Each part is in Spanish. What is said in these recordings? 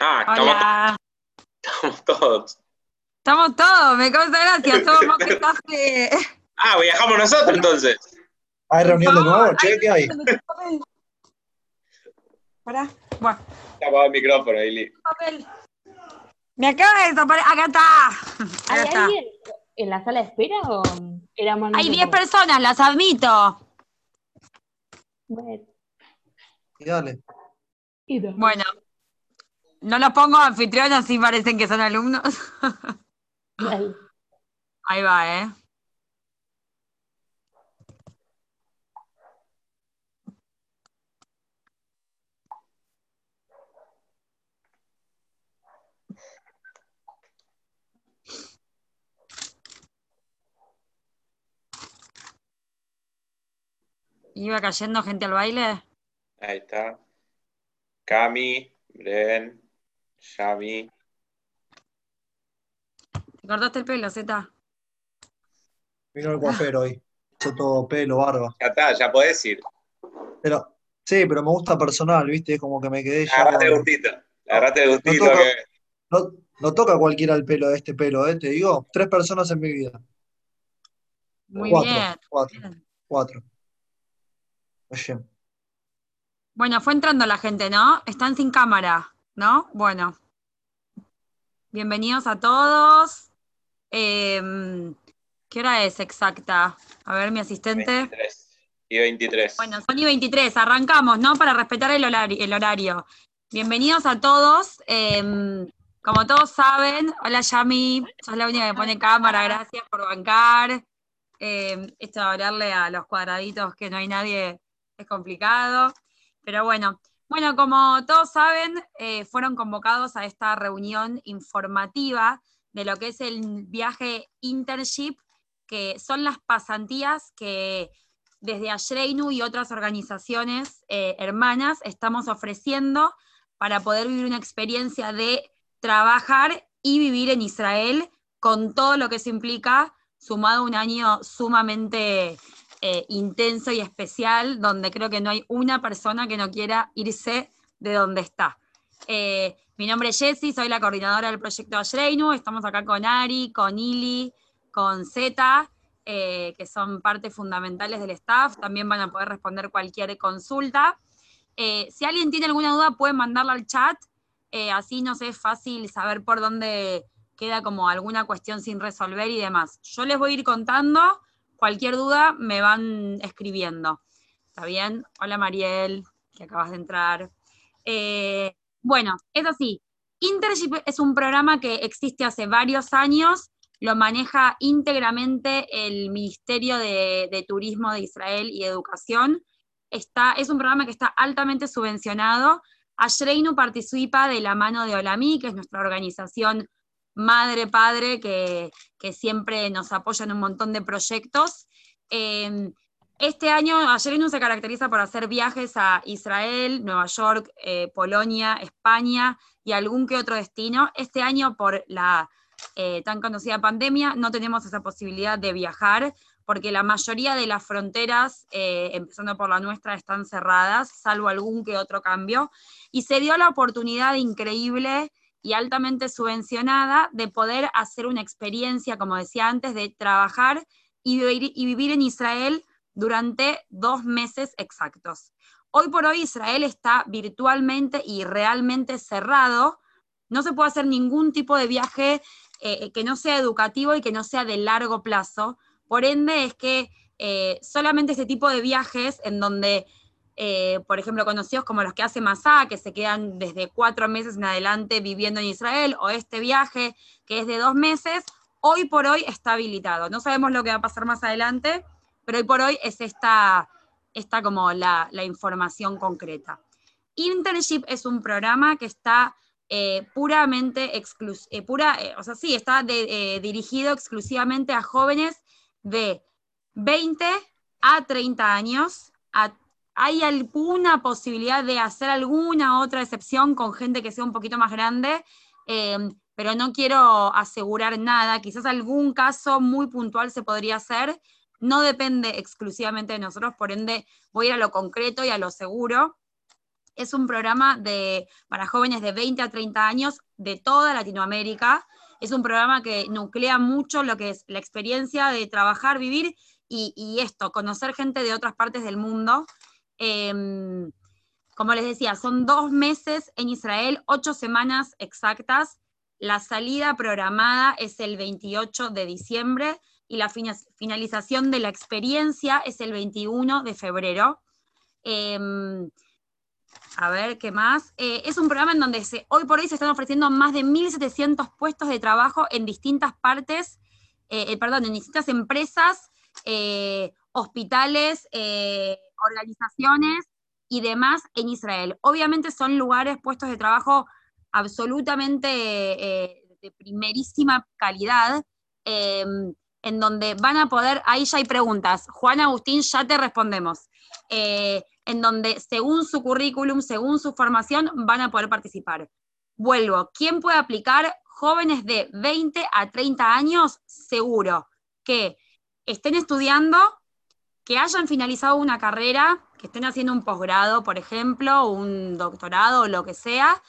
Ah, Hola. estamos, estamos todos. Estamos todos, me causa gracia, somos más que café. Ah, viajamos nosotros entonces. ¿Hay reunión de nuevo? Che, ¿qué hay? Pará. Bueno, Está el micrófono, Eli. Me acaba de desaparecer. Acá está. ¿Hay Acá está. alguien en la sala de espera o éramos Hay nosotros? 10 personas, las admito. Bueno, Y dale. Bueno, no los pongo anfitriones, así parecen que son alumnos. Ahí va, ¿eh? ¿Iba cayendo gente al baile? Ahí está. Cami, Bren, Yami. ¿Te cortaste el pelo, Zeta? Vino el coafero hoy. Hizo todo pelo, barba. Ya está, ya podés ir. Pero, sí, pero me gusta personal, ¿viste? Es como que me quedé ya. Agarrate el gustito. Agarrate el gustito. toca. que- No, no toca cualquiera el pelo de este pelo, ¿eh? Te digo, tres personas en mi vida. Muy cuatro, bien. cuatro, bien. cuatro. Oye, Bueno, fue entrando la gente, ¿no? Están sin cámara, ¿no? Bueno. Bienvenidos a todos. Em, ¿qué hora es exacta? A ver, mi asistente. 23. Y 23. Bueno, son y 23, arrancamos, ¿no? Para respetar el horario. El horario. Bienvenidos a todos. Em, como todos saben, hola Yami, sos la única que pone cámara, gracias por bancar. Em, esto de hablarle a los cuadraditos que no hay nadie es complicado. Pero bueno, bueno, como todos saben, eh, fueron convocados a esta reunión informativa de lo que es el viaje internship, que son las pasantías que desde Ashreinu y otras organizaciones eh, hermanas estamos ofreciendo para poder vivir una experiencia de trabajar y vivir en Israel con todo lo que eso implica, sumado a un año sumamente eh, intenso y especial, donde creo que no hay una persona que no quiera irse de donde está. Eh, mi nombre es Jessie, soy la coordinadora del proyecto Ashreinu, estamos acá con Ari, con Ili, con Zeta, eh, que son partes fundamentales del staff, también van a poder responder cualquier consulta. Si alguien tiene alguna duda, pueden mandarla al chat, así nos es fácil saber por dónde queda como alguna cuestión sin resolver y demás. Yo les voy a ir contando, cualquier duda me van escribiendo. ¿Está bien? Hola Mariel, que acabas de entrar. Eh, bueno, es así. Internship es un programa que existe hace varios años, lo maneja íntegramente el Ministerio de, de Turismo de Israel y Educación. Está, es un programa que está altamente subvencionado. Ashreinu participa de la mano de Olami, que es nuestra organización madre, padre, que, que siempre nos apoya en un montón de proyectos. Eh, este año, Ashreinu se caracteriza por hacer viajes a Israel, Nueva York, eh, Polonia, España y algún que otro destino. Este año, por la eh, tan conocida pandemia, no tenemos esa posibilidad de viajar, porque la mayoría de las fronteras, eh, empezando por la nuestra, están cerradas, salvo algún que otro cambio, y se dio la oportunidad increíble y altamente subvencionada de poder hacer una experiencia, como decía antes, de trabajar y vivir, en Israel durante dos meses exactos. Hoy por hoy Israel está virtualmente y realmente cerrado, no se puede hacer ningún tipo de viaje eh, que no sea educativo y que no sea de largo plazo, por ende es que eh, solamente este tipo de viajes en donde, eh, por ejemplo, conocidos como los que hace Masá, que se quedan desde cuatro meses en adelante viviendo en Israel, o este viaje que es de dos meses, hoy por hoy está habilitado. No sabemos lo que va a pasar más adelante, pero hoy por hoy es esta, esta como la, información concreta. Internship es un programa que está eh, puramente exclusivo, eh, pura, o sea, sí, está dirigido exclusivamente a jóvenes de 20 a 30 años. Hay alguna posibilidad de hacer alguna otra excepción con gente que sea un poquito más grande, eh, pero no quiero asegurar nada. Quizás algún caso muy puntual se podría hacer. No depende exclusivamente de nosotros, por ende voy a ir a lo concreto y a lo seguro. es un programa de, para jóvenes de 20 a 30 años de toda Latinoamérica. Es un programa que nuclea mucho lo que es la experiencia de trabajar, vivir y, esto, conocer gente de otras partes del mundo. Em, como les decía, son dos meses en Israel, ocho semanas exactas. La salida programada es el 28 de diciembre y la finalización de la experiencia es el 21 de febrero. Em, a ver, ¿qué más? Eh, es un programa en donde hoy por hoy se están ofreciendo más de 1.700 puestos de trabajo en distintas partes, eh, eh, perdón, en distintas empresas, hospitales, organizaciones y demás en Israel. Obviamente son lugares, puestos de trabajo absolutamente de primerísima calidad. Em, en donde van a poder, ahí ya hay preguntas. Juan Agustín, ya te respondemos. Eh, en donde según su currículum, según su formación, van a poder participar. Vuelvo, ¿quién puede aplicar? Jóvenes de 20 a 30 años, seguro, que estén estudiando, que hayan finalizado una carrera, que estén haciendo un posgrado, por ejemplo, un doctorado o lo que sea,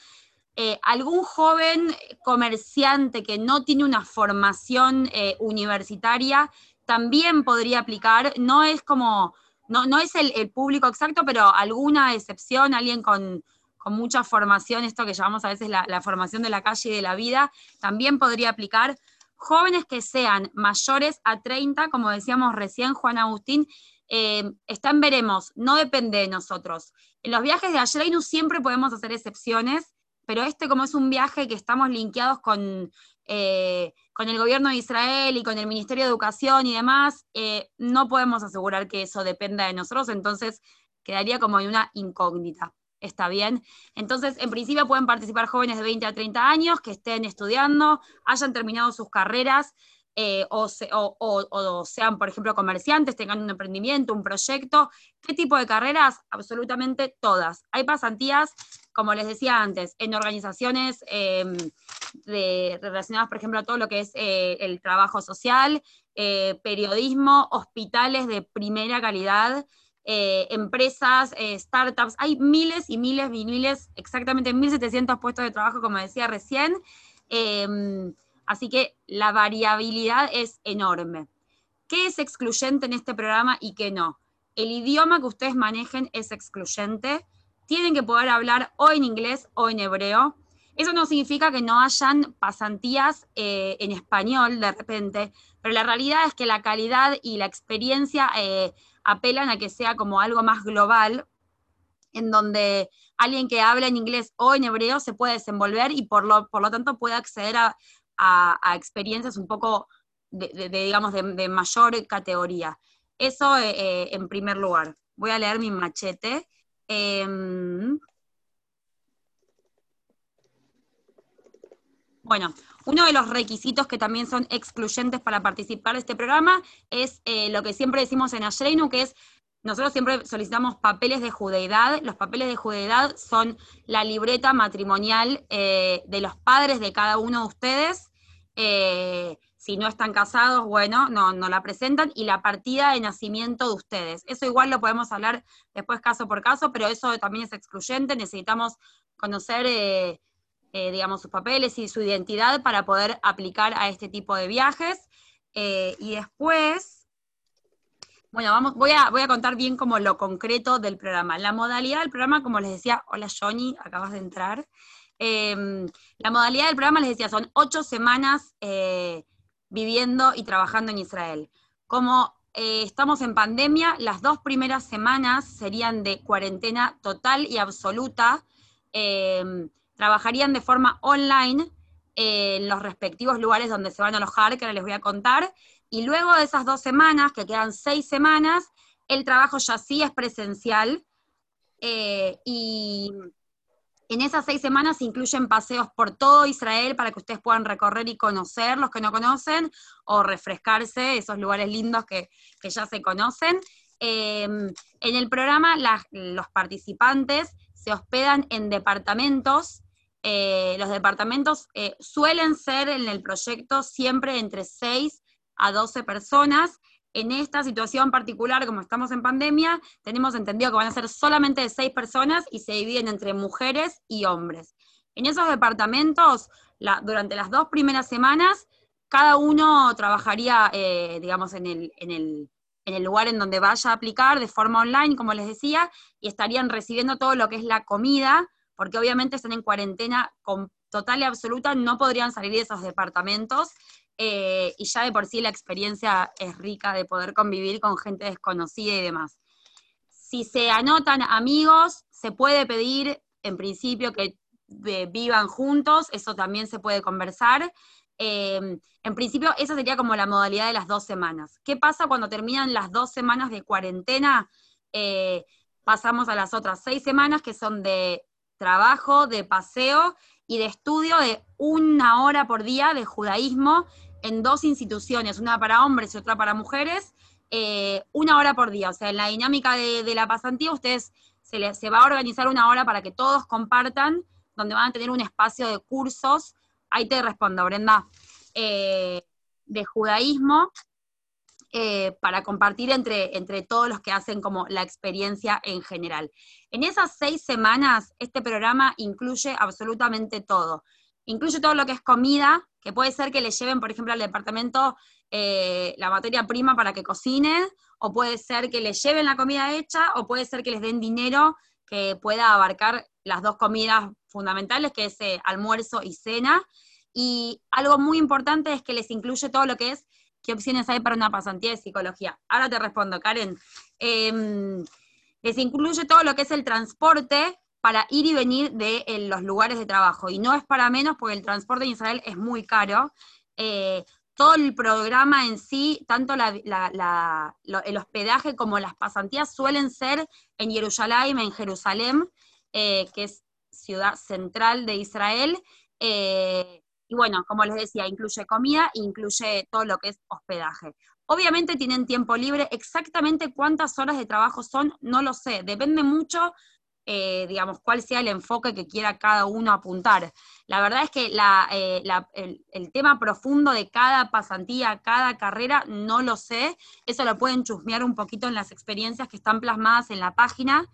eh, algún joven comerciante que no tiene una formación eh, universitaria también podría aplicar, no es como, no, es el, público exacto, pero alguna excepción, alguien con, mucha formación, esto que llamamos a veces la, formación de la calle y de la vida, también podría aplicar. Jóvenes que sean mayores a 30, como decíamos recién, Juan Agustín, eh, están veremos, no depende de nosotros. En los viajes de Ashreinu siempre podemos hacer excepciones, pero este como es un viaje que estamos linkeados con, eh, con el gobierno de Israel y con el Ministerio de Educación y demás, eh, no podemos asegurar que eso dependa de nosotros, entonces quedaría como en una incógnita. ¿Está bien? Entonces, en principio pueden participar jóvenes de 20 a 30 años que estén estudiando, hayan terminado sus carreras eh, o, o, sean, por ejemplo, comerciantes, tengan un emprendimiento, un proyecto. ¿Qué tipo de carreras? Absolutamente todas. Hay pasantías como les decía antes, en organizaciones em, relacionadas, por ejemplo, a todo lo que es eh, el trabajo social, eh, periodismo, hospitales de primera calidad, eh, empresas, startups. Hay miles y miles y miles, exactamente 1.700 puestos de trabajo, como decía recién. Em, así que la variabilidad es enorme. ¿Qué es excluyente en este programa y qué no? El idioma que ustedes manejen es excluyente tienen que poder hablar o en inglés o en hebreo. Eso no significa que no hayan pasantías eh, en español de repente, pero la realidad es que la calidad y la experiencia eh, apelan a que sea como algo más global, en donde alguien que habla en inglés o en hebreo se puede desenvolver y por lo, por lo tanto puede acceder a, experiencias un poco, de, digamos, de, mayor categoría. Eso eh, en primer lugar. Voy a leer mi machete. Em, bueno, uno de los requisitos que también son excluyentes para participar de este programa es eh, lo que siempre decimos en Ashreinu, que es, nosotros siempre solicitamos papeles de judeidad. Los papeles de judeidad son la libreta matrimonial eh, de los padres de cada uno de ustedes. Eh, si no están casados, bueno, no, no la presentan, y la partida de nacimiento de ustedes. Eso igual lo podemos hablar después caso por caso, pero eso también es excluyente, necesitamos conocer, eh, digamos, sus papeles y su identidad para poder aplicar a este tipo de viajes. Eh, y después, bueno, vamos, voy a, voy a contar bien como lo concreto del programa. La modalidad del programa, como les decía, hola Johnny, acabas de entrar. Em, la modalidad del programa, les decía, son ocho semanas viviendo y trabajando en Israel. Como eh, estamos en pandemia, las dos primeras semanas serían de cuarentena total y absoluta. Em, trabajarían de forma online en los respectivos lugares donde se van a alojar, que ahora les voy a contar. Y luego de esas dos semanas, que quedan seis semanas, el trabajo ya sí es presencial. Eh, y en esas seis semanas se incluyen paseos por todo Israel para que ustedes puedan recorrer y conocer los que no conocen o refrescarse esos lugares lindos que, ya se conocen. Em, en el programa los participantes se hospedan en departamentos. Eh, los departamentos eh, suelen ser en el proyecto siempre entre 6 a 12 personas. En esta situación particular, como estamos en pandemia, tenemos entendido que van a ser solamente de seis personas y se dividen entre mujeres y hombres. En esos departamentos, la- durante las dos primeras semanas, cada uno trabajaría, eh, digamos, en el, en, el, en el lugar en donde vaya a aplicar de forma online, como les decía, y estarían recibiendo todo lo que es la comida, porque obviamente están en cuarentena con total y absoluta, no podrían salir de esos departamentos, eh, y ya de por sí la experiencia es rica de poder convivir con gente desconocida y demás. Si se anotan amigos, se puede pedir en principio que eh, vivan juntos, eso también se puede conversar. Eh, en principio, esa sería como la modalidad de las dos semanas. ¿Qué pasa cuando terminan las dos semanas de cuarentena? Eh, pasamos a las otras seis semanas que son de trabajo, de paseo y de estudio de una hora por día de judaísmo en dos instituciones, una para hombres y otra para mujeres, eh, una hora por día. O sea, en la dinámica de, la pasantía, ustedes se, les, va a organizar una hora para que todos compartan, donde van a tener un espacio de cursos. Ahí te respondo, Brenda. Eh, de judaísmo eh, para compartir entre, entre todos los que hacen como la experiencia en general. En esas seis semanas, este programa incluye absolutamente todo. Incluye todo lo que es comida, que puede ser que le lleven, por ejemplo, al departamento eh, la materia prima para que cocinen, o puede ser que les lleven la comida hecha, o puede ser que les den dinero que pueda abarcar las dos comidas fundamentales, que es eh, almuerzo y cena. Y algo muy importante es que les incluye todo lo que es qué opciones hay para una pasantía de psicología. Ahora te respondo, Karen. Eh, les incluye todo lo que es el transporte para ir y venir de los lugares de trabajo. Y no es para menos porque el transporte en Israel es muy caro. Eh, todo el programa en sí, tanto el hospedaje como las pasantías suelen ser en Jerusalén, en Jerusalén, eh, que es ciudad central de Israel. Eh, y bueno, como les decía, incluye comida incluye todo lo que es hospedaje. Obviamente tienen tiempo libre, exactamente cuántas horas de trabajo son, no lo sé, depende mucho, eh, digamos, cuál sea el enfoque que quiera cada uno apuntar. La verdad es que la, eh, el, tema profundo de cada pasantía, cada carrera, no lo sé, eso lo pueden chusmear un poquito en las experiencias que están plasmadas en la página,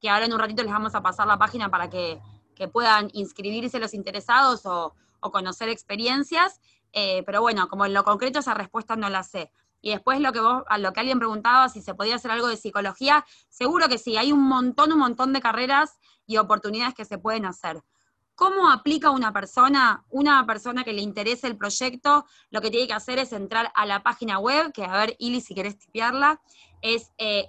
que ahora en un ratito les vamos a pasar la página para que, que puedan inscribirse los interesados o o conocer experiencias, eh, pero bueno, como en lo concreto esa respuesta no la sé. Y después lo que vos, a lo que alguien preguntaba, si se podía hacer algo de psicología, seguro que sí, hay un montón, un montón de carreras y oportunidades que se pueden hacer. ¿Cómo aplica una persona, una persona que le interese el proyecto? Lo que tiene que hacer es entrar a la página web, que a ver, Ili, si querés tipearla, es eh,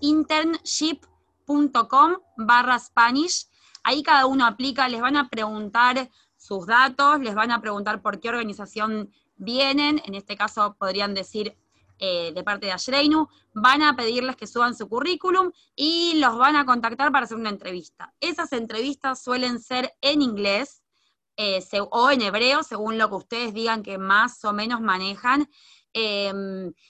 jinternship.com barra Spanish. Ahí cada uno aplica, les van a preguntar sus datos, les van a preguntar por qué organización vienen, en este caso podrían decir eh, de parte de Ashreinu, van a pedirles que suban su currículum y los van a contactar para hacer una entrevista. Esas entrevistas suelen ser en inglés eh, o en hebreo, según lo que ustedes digan que más o menos manejan, eh,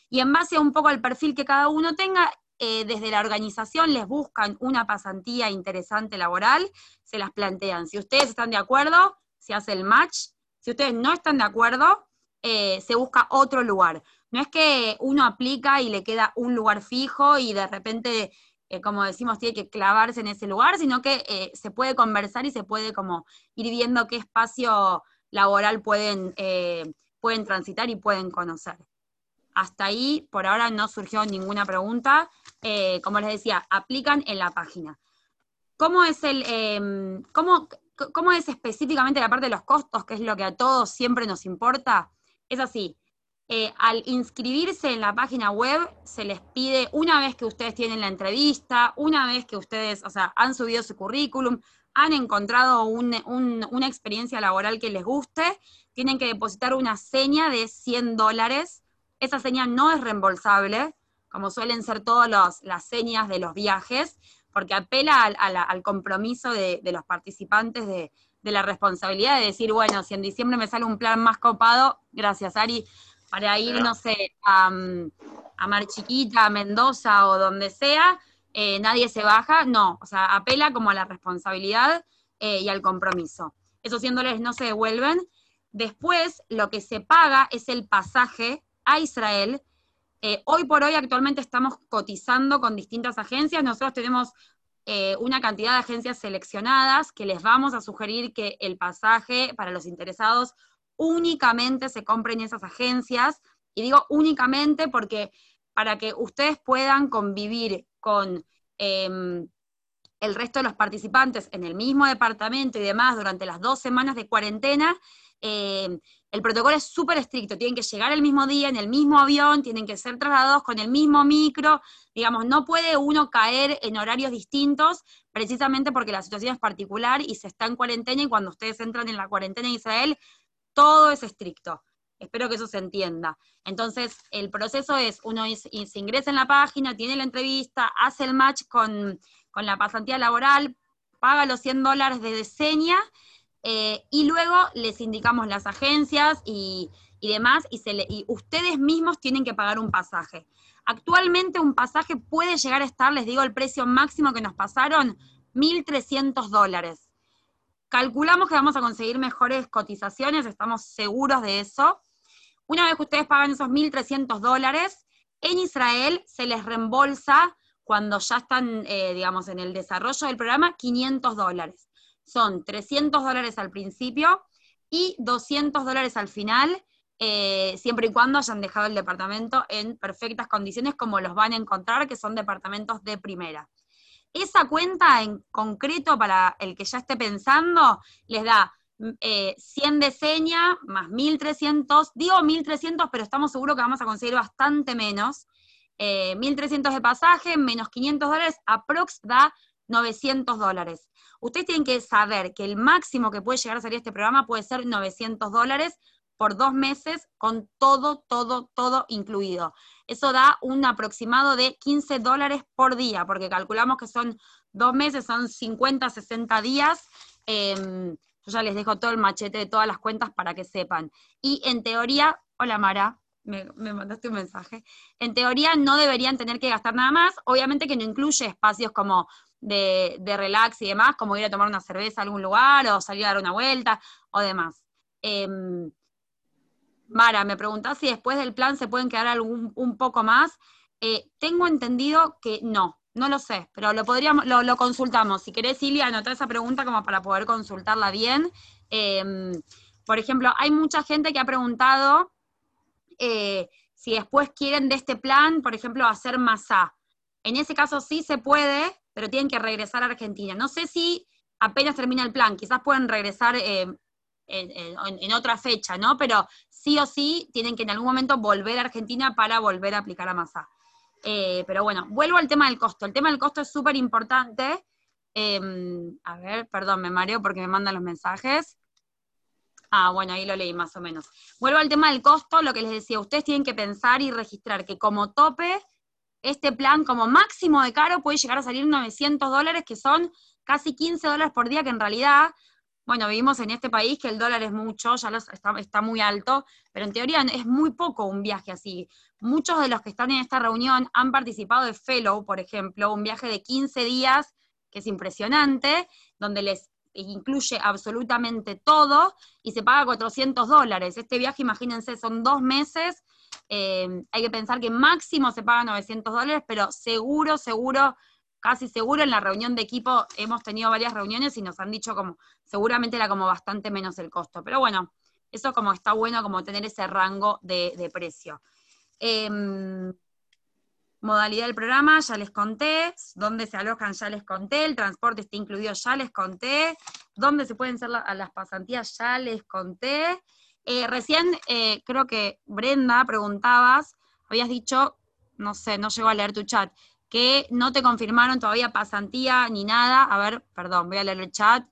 y en base a un poco al perfil que cada uno tenga, eh, desde la organización les buscan una pasantía interesante laboral, se las plantean. Si ustedes están de acuerdo, se hace el match. Si ustedes no están de acuerdo, eh, se busca otro lugar. No es que uno aplica y le queda un lugar fijo y de repente, eh, como decimos, tiene que clavarse en ese lugar, sino que se puede conversar y se puede como ir viendo qué espacio laboral pueden, pueden transitar y pueden conocer. Hasta ahí, por ahora no surgió ninguna pregunta. Eh, como les decía, aplican en la página. ¿Cómo es el, eh, cómo, cómo es específicamente la parte de los costos, que es lo que a todos siempre nos importa? Es así. Eh, al inscribirse en la página web, se les pide, una vez que ustedes tienen la entrevista, una vez que ustedes, o sea, han subido su currículum, han encontrado un, un, una experiencia laboral que les guste, tienen que depositar una seña de 100 dólares. Esa seña no es reembolsable, como suelen ser todas las señas de los viajes, porque apela al, compromiso de, de, los participantes de, de, la responsabilidad de decir, bueno, si en diciembre me sale un plan más copado, gracias Ari, para ir, no sé, a, a Mar Chiquita, a Mendoza o donde sea, eh, nadie se baja, no, o sea, apela como a la responsabilidad eh, y al compromiso. Esos 100 dólares no se devuelven. Después, lo que se paga es el pasaje a Israel, Eh, hoy por hoy actualmente estamos cotizando con distintas agencias. Nosotros tenemos eh, una cantidad de agencias seleccionadas que les vamos a sugerir que el pasaje para los interesados únicamente se compre en esas agencias. Y digo únicamente porque para que ustedes puedan convivir con em, el resto de los participantes en el mismo departamento y demás durante las dos semanas de cuarentena, em, el protocolo es súper estricto, tienen que llegar el mismo día, en el mismo avión, tienen que ser trasladados con el mismo micro, digamos, no puede uno caer en horarios distintos, precisamente porque la situación es particular y se está en cuarentena y cuando ustedes entran en la cuarentena en Israel, todo es estricto. Espero que eso se entienda. Entonces, el proceso es, uno se ingresa en la página, tiene la entrevista, hace el match con, con la pasantía laboral, paga los 100 dólares de diseña eh, y luego les indicamos las agencias y, demás, y, ustedes mismos tienen que pagar un pasaje. Actualmente un pasaje puede llegar a estar, les digo el precio máximo que nos pasaron, 1.300 dólares. Calculamos que vamos a conseguir mejores cotizaciones, estamos seguros de eso. Una vez que ustedes pagan esos 1.300 dólares, en Israel se les reembolsa cuando ya están, eh, digamos, en el desarrollo del programa, 500 dólares son 300 dólares al principio y 200 dólares al final, eh, siempre y cuando hayan dejado el departamento en perfectas condiciones como los van a encontrar, que son departamentos de primera. Esa cuenta en concreto, para el que ya esté pensando, les da 100 mm, de seña más 1.300, digo 1.300, pero estamos seguros que vamos a conseguir bastante menos. 1.300 eh, de pasaje menos 500 dólares, aprox da 900 dólares. Ustedes tienen que saber que el máximo que puede llegar a salir este programa puede ser 900 dólares por dos meses con todo, todo, todo incluido. Eso da un aproximado de 15 dólares por día, porque calculamos que son dos meses, son 50, 60 días. Em, yo ya les dejo todo el machete de todas las cuentas para que sepan. Y en teoría, hola Mara, me, me, mandaste un mensaje. En teoría no deberían tener que gastar nada más, obviamente que no incluye espacios como de, relax y demás, como ir a tomar una cerveza a algún lugar o salir a dar una vuelta o demás. Em, Mara, me preguntás si después del plan se pueden quedar algún, un poco más. Eh, tengo entendido que no, no lo sé, pero lo podríamos, lo, consultamos. Si querés, Silvia, anotar esa pregunta como para poder consultarla bien. Em, por ejemplo, hay mucha gente que ha preguntado eh, si después quieren de este plan, por ejemplo, hacer masa. En ese caso sí se puede, pero tienen que regresar a Argentina. No sé si apenas termina el plan, quizás pueden regresar eh, en, otra fecha, ¿no? Pero sí o sí tienen que en algún momento volver a Argentina para volver a aplicar a masa. Eh, pero bueno, vuelvo al tema del costo. El tema del costo es súper importante. Em, a ver, perdón, me mareo porque me mandan los mensajes. Ah, bueno, ahí lo leí más o menos. Vuelvo al tema del costo, lo que les decía, ustedes tienen que pensar y registrar que como tope este plan como máximo de caro puede llegar a salir 900 dólares, que son casi 15 dólares por día, que en realidad, bueno, vivimos en este país que el dólar es mucho, ya está, muy alto, pero en teoría es muy poco un viaje así. Muchos de los que están en esta reunión han participado de Fellow, por ejemplo, un viaje de 15 días, que es impresionante, donde les incluye absolutamente todo y se paga 400 dólares. Este viaje, imagínense, son dos meses eh, hay que pensar que máximo se paga 900 dólares, pero seguro, seguro, casi seguro en la reunión de equipo hemos tenido varias reuniones y nos han dicho como, seguramente era como bastante menos el costo. Pero bueno, eso como está bueno como tener ese rango de, precio. Em, modalidad del programa, ya les conté, dónde se alojan, ya les conté, el transporte está incluido, ya les conté, dónde se pueden hacer las pasantías, ya les conté. Eh, recién eh, creo que Brenda preguntabas, habías dicho, no sé, no llegó a leer tu chat, que no te confirmaron todavía pasantía ni nada. A ver, perdón, voy a leer el chat.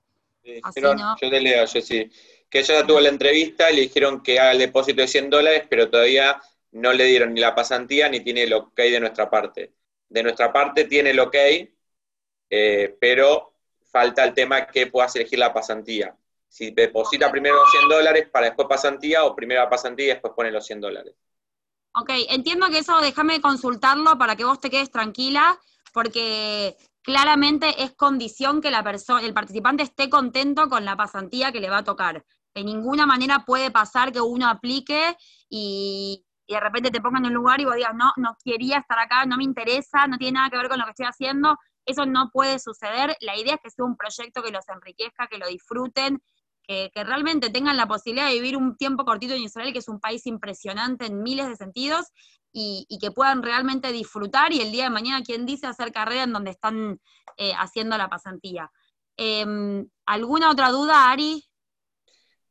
Yo te leo, yo sí. Que ella ya tuvo la entrevista y le dijeron que haga el depósito de 100 dólares, pero todavía no le dieron ni la pasantía ni tiene el ok de nuestra parte. De nuestra parte tiene el ok, eh, pero falta el que que puedas elegir la pasantía si deposita primero los 100 dólares para después pasantía o primero la pasantía y después pone los 100 dólares. Ok, entiendo que eso déjame consultarlo para que vos te quedes tranquila, porque claramente es condición que la persona, el participante esté contento con la pasantía que le va a tocar. De ninguna manera puede pasar que uno aplique y, y de repente te pongan en un lugar y vos digas, no, no quería estar acá, no me interesa, no tiene nada que ver con lo que estoy haciendo, eso no puede suceder. La idea es que sea un proyecto que los enriquezca, que lo disfruten, que, realmente tengan la posibilidad de vivir un tiempo cortito en Israel, que es un país impresionante en miles de sentidos, y, que puedan realmente disfrutar y el día de mañana, quien dice, hacer carrera en donde están eh, haciendo la pasantía. Em, ¿Alguna otra duda, Ari?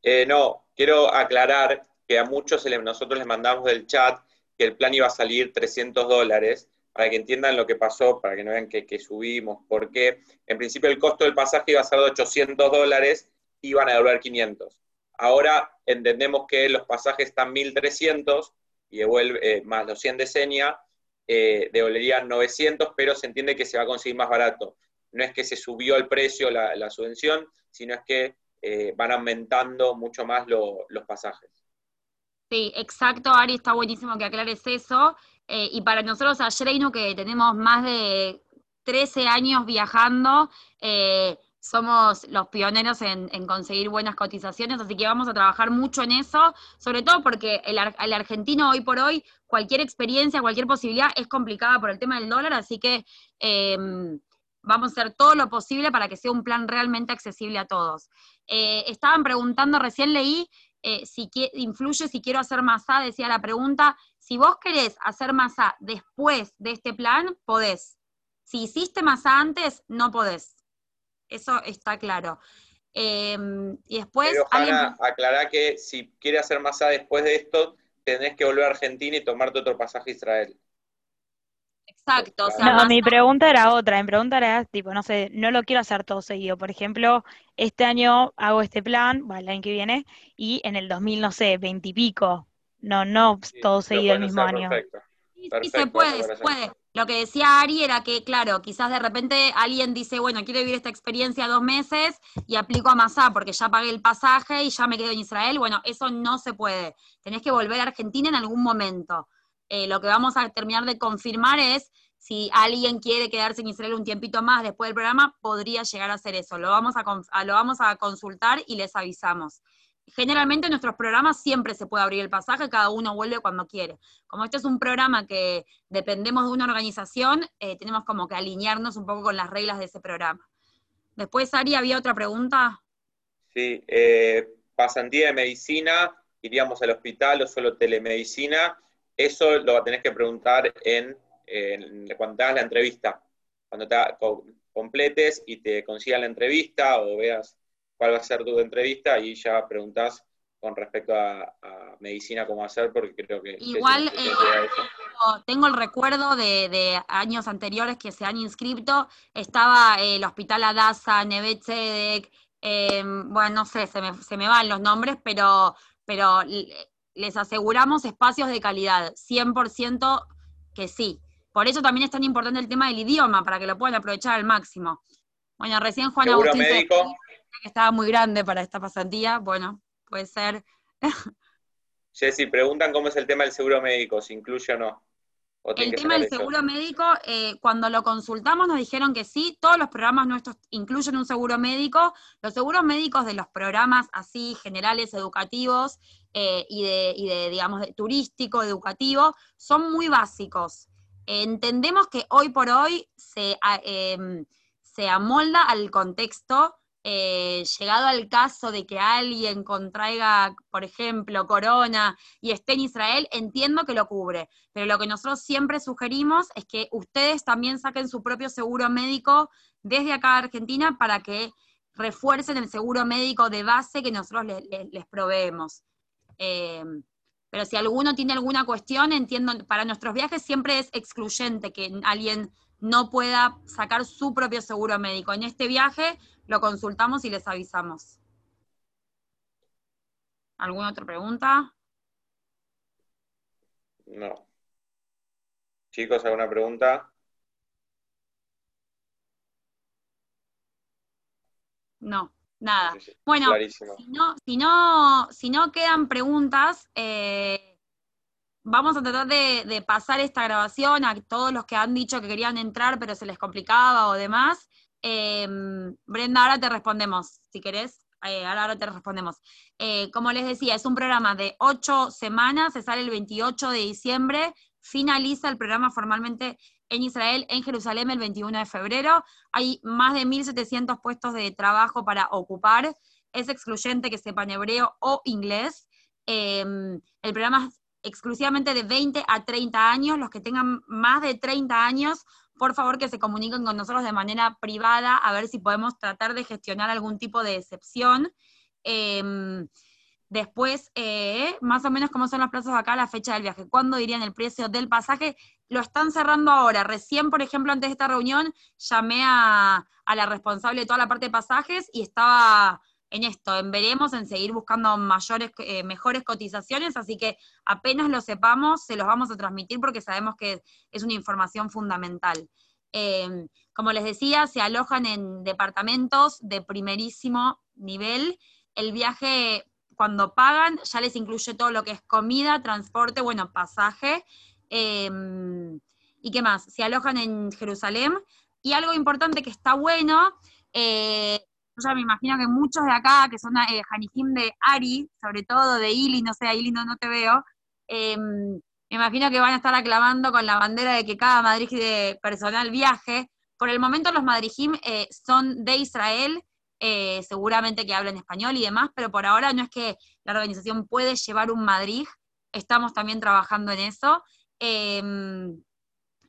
Eh, no, quiero aclarar que a muchos nosotros les mandamos del chat que el plan iba a salir 300 dólares, para que entiendan lo que pasó, para que no vean que, subimos, porque en principio el costo del pasaje iba a ser de 800 dólares, iban a devolver 500. Ahora entendemos que los pasajes están 1300 y devuelve, eh, más los 100 de seña, eh, devolverían 900, pero se entiende que se va a conseguir más barato. No es que se subió el precio, la, subvención, sino es que eh, van aumentando mucho más los pasajes. Sí, exacto, Ari, está buenísimo que aclares eso. Eh, y para nosotros a Shreinu, que tenemos más de 13 años viajando, somos los pioneros en, conseguir buenas cotizaciones, así que vamos a trabajar mucho en eso, sobre todo porque el, argentino hoy por hoy, cualquier experiencia, cualquier posibilidad es complicada por el tema del dólar, así que em, vamos a hacer todo lo posible para que sea un plan realmente accesible a todos. Eh, estaban preguntando, recién leí eh, si influye si quiero hacer masa, decía la pregunta, si vos querés hacer masa después de este plan, podés. Si hiciste masa antes, no podés. Eso está claro. Em, y después... Pero, Hanna, aclará que si quieres hacer masa después de esto, tenés que volver a Argentina y tomarte otro pasaje a Israel. Exacto. no, mi pregunta era otra. Mi pregunta era, tipo, no sé, no lo quiero hacer todo seguido. Por ejemplo, este año hago este plan, el año que viene, y en el 2000, no sé, veintipico. No, no todo seguido el mismo año. Sí, se puede, se puede. Lo que decía Ari era que, claro, quizás de repente alguien dice, bueno, quiero vivir esta experiencia dos meses y aplico a Masá porque ya pagué el pasaje y ya me quedo en Israel. Bueno, eso no se puede. Tenés que volver a Argentina en algún momento. Eh, lo que vamos a terminar de confirmar es si alguien quiere quedarse en Israel un tiempito más después del programa, podría llegar a hacer eso. Lo vamos a, lo vamos a consultar y les avisamos. Generalmente en nuestros programas siempre se puede abrir el pasaje, cada uno vuelve cuando quiere. Como este es un programa que dependemos de una organización, eh, tenemos como que alinearnos un poco con las reglas de ese programa. Después, Ari, ¿había otra pregunta? Sí, eh, pasantía de medicina, iríamos al hospital o solo telemedicina. Eso lo tenés que preguntar en, cuando te hagas la entrevista, cuando te completes y te consigas la entrevista o veas cuál va a ser tu entrevista y ya preguntás con respecto a, medicina cómo hacer, porque creo que... Igual eh, tengo el recuerdo de, años anteriores que se han inscrito, estaba el Hospital Adasa, Nevetzedek, em, bueno, no sé, se me, se me van los nombres, pero, pero les aseguramos espacios de calidad, 100% que sí. Por eso también es tan importante el tema del idioma, para que lo puedan aprovechar al máximo. Bueno, recién Juan Agustín médico? Que estaba muy grande para esta pasantía, bueno, puede ser. Jessy, preguntan cómo es el tema del seguro médico, si incluye o no. el tema del seguro médico, eh, cuando lo consultamos nos dijeron que sí, todos los programas nuestros incluyen un seguro médico. Los seguros médicos de los programas así generales, educativos, eh, y, de, digamos, de turístico, educativo, son muy básicos. entendemos que hoy por hoy se, em, se amolda al contexto, eh, llegado al caso de que alguien contraiga, por ejemplo, corona y esté en Israel, entiendo que lo cubre, pero lo que nosotros siempre sugerimos es que ustedes también saquen su propio seguro médico desde acá a Argentina para que refuercen el seguro médico de base que nosotros les proveemos. Em, pero si alguno tiene alguna cuestión, entiendo, para nuestros viajes siempre es excluyente que alguien no pueda sacar su propio seguro médico. En este viaje lo consultamos y les avisamos. ¿Alguna otra pregunta? No. Chicos, ¿alguna pregunta? No. Nada. Bueno, si no, si no, si no quedan preguntas, eh, vamos a tratar de, pasar esta grabación a todos los que han dicho que querían entrar, pero se les complicaba o demás. Em, Brenda, ahora te respondemos, si querés, eh, ahora, te respondemos. Eh, como les decía, es un programa de ocho semanas, se sale el 28 de diciembre, finaliza el programa formalmente en Israel, en Jerusalén, el 21 de febrero. Hay más de 1.700 puestos de trabajo para ocupar. Es excluyente que sepan hebreo o inglés. El programa exclusivamente de 20 a 30 años. Los que tengan más de 30 años, por favor que se comuniquen con nosotros de manera privada a ver si podemos tratar de gestionar algún tipo de excepción. Em, después, eh, más o menos cómo son los plazos acá, la fecha del viaje. ¿Cuándo dirían el precio del pasaje? Lo están cerrando ahora. Recién, por ejemplo, antes de esta reunión, llamé a, a la responsable de toda la parte de pasajes y estaba en esto, en veremos, en seguir buscando mayores, eh, mejores cotizaciones, así que apenas lo sepamos, se los vamos a transmitir porque sabemos que es una información fundamental. Em, como les decía, se alojan en departamentos de primerísimo nivel. El viaje, cuando pagan, ya les incluye todo lo que es comida, transporte, bueno, pasaje. Em, ¿Y qué más? Se alojan en Jerusalén. Y algo importante que está bueno, eh, yo ya me imagino que muchos de acá, que son eh, de Ari, sobre todo de Ili, no sé, Ili no, te veo, em, me imagino que van a estar aclamando con la bandera de que cada Madrid de personal viaje. Por el momento los Madrijim eh, son de Israel, eh, seguramente que hablan español y demás, pero por ahora no es que la organización puede llevar un Madrid, estamos también trabajando en eso. Em,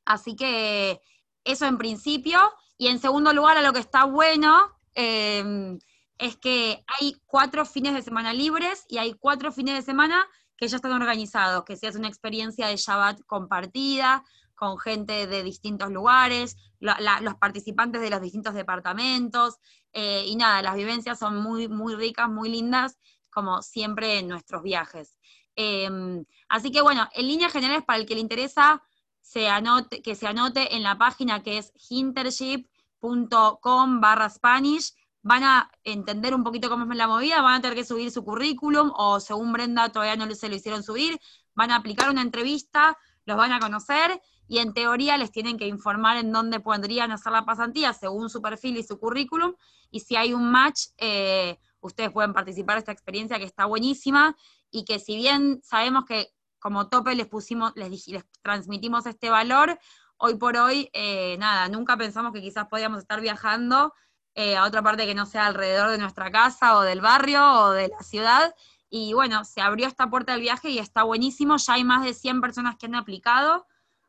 así que eso en principio. Y en segundo lugar, a lo que está bueno Em, es que hay cuatro fines de semana libres y hay cuatro fines de semana que ya están organizados, que se hace una experiencia de Shabbat compartida, con gente de distintos lugares, los participantes de los distintos departamentos, eh, y nada, las vivencias son muy, muy ricas, muy lindas, como siempre en nuestros viajes. Em, así que bueno, en líneas generales, para el que le interesa, se anote, que se anote en la página que es hintership com barra Spanish, van a entender un poquito cómo es la movida, van a tener que subir su currículum o según Brenda todavía no se lo hicieron subir, van a aplicar una entrevista, los van a conocer y en teoría les tienen que informar en dónde podrían hacer la pasantía según su perfil y su currículum y si hay un match, eh, ustedes pueden participar de esta experiencia que está buenísima y que si bien sabemos que como tope les pusimos, les, les transmitimos este valor, hoy por hoy, eh, nada, nunca pensamos que quizás podíamos estar viajando eh, a otra parte que no sea alrededor de nuestra casa o del barrio o de la ciudad. Y bueno, se abrió esta puerta del viaje y está buenísimo. Ya hay más de 100 personas que han aplicado.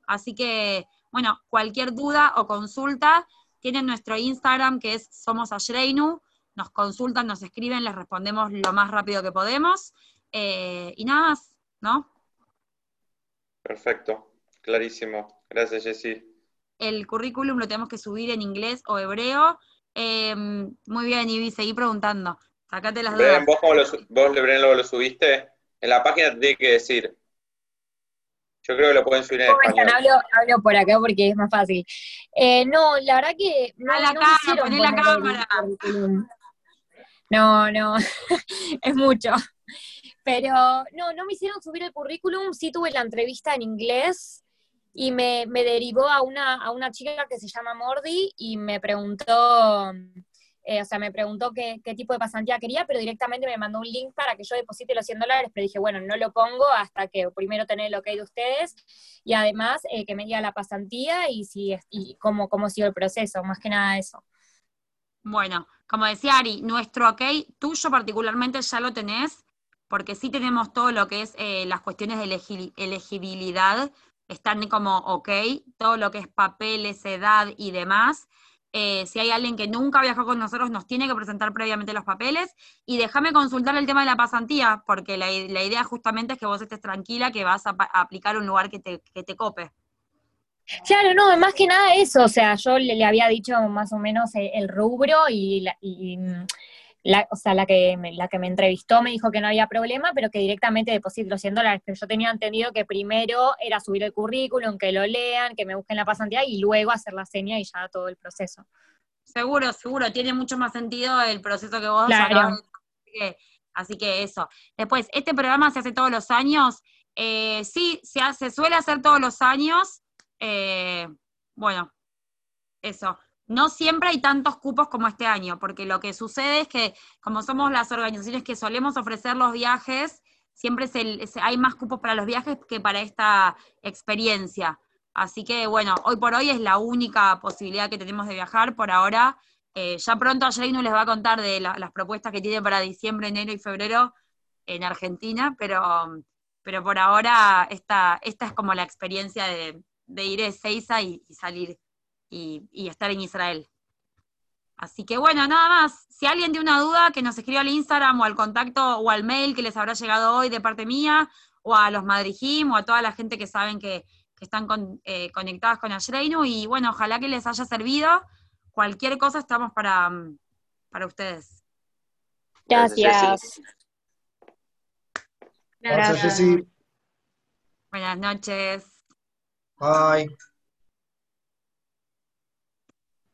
Así que, bueno, cualquier duda o consulta, tienen nuestro Instagram que es Somos Ashreinu. Nos consultan, nos escriben, les respondemos lo más rápido que podemos. Eh, y nada más, ¿no? Perfecto, clarísimo. Gracias, Jessy. El currículum lo tenemos que subir en inglés o hebreo. Em, muy bien, Ivy, seguí preguntando. Sacate las dudas. ¿vos, cómo lo, vos luego lo subiste? En la página te tiene que decir. Yo creo que lo pueden subir en español. Hablo, hablo por acá porque es más fácil. Eh, no, la verdad que... No, la cámara, poné la cámara. No, no, es mucho. Pero no, no me hicieron subir el currículum, sí tuve la entrevista en inglés, y me, me derivó a una, a una chica que se llama Mordi y me preguntó, eh, o sea, me preguntó qué, qué, tipo de pasantía quería, pero directamente me mandó un link para que yo deposite los 100 dólares, pero dije, bueno, no lo pongo hasta que primero tener el ok de ustedes y además eh, que me diga la pasantía y, si, y cómo, cómo sido el proceso, más que nada eso. Bueno, como decía Ari, nuestro ok tuyo particularmente ya lo tenés, porque sí tenemos todo lo que es eh, las cuestiones de elegibilidad están como ok, todo lo que es papeles, edad y demás. Eh, si hay alguien que nunca viajó con nosotros, nos tiene que presentar previamente los papeles. Y déjame consultar el tema de la pasantía, porque la, idea justamente es que vos estés tranquila que vas a, aplicar un lugar que te, que te cope. Claro, no, más que nada eso, o sea, yo le, había dicho más o menos el, rubro y, la, y la, o sea, la que, me, la que me entrevistó me dijo que no había problema, pero que directamente deposito los 100 dólares. Pero yo tenía entendido que primero era subir el currículum, que lo lean, que me busquen la pasantía y luego hacer la seña y ya todo el proceso. Seguro, seguro, tiene mucho más sentido el proceso que vos claro. así, que, eso. Después, este programa se hace todos los años. Eh, sí, se, hace, suele hacer todos los años. Eh, bueno, eso. No siempre hay tantos cupos como este año, porque lo que sucede es que como somos las organizaciones que solemos ofrecer los viajes, siempre hay más cupos para los viajes que para esta experiencia. Así que bueno, hoy por hoy es la única posibilidad que tenemos de viajar por ahora. Eh, ya pronto no les va a contar de las propuestas que tiene para diciembre, enero y febrero en Argentina, pero, pero por ahora esta, esta es como la experiencia de, ir a Ezeiza y salir y, estar en Israel. Así que bueno, nada más. Si alguien tiene una duda, que nos escriba al Instagram o al contacto o al mail que les habrá llegado hoy de parte mía, o a los Madrijim o a toda la gente que saben que, están eh, conectadas con Ashreinu. Y bueno, ojalá que les haya servido. Cualquier cosa estamos para, para ustedes. Gracias. Gracias, Jessy. Buenas noches. Bye.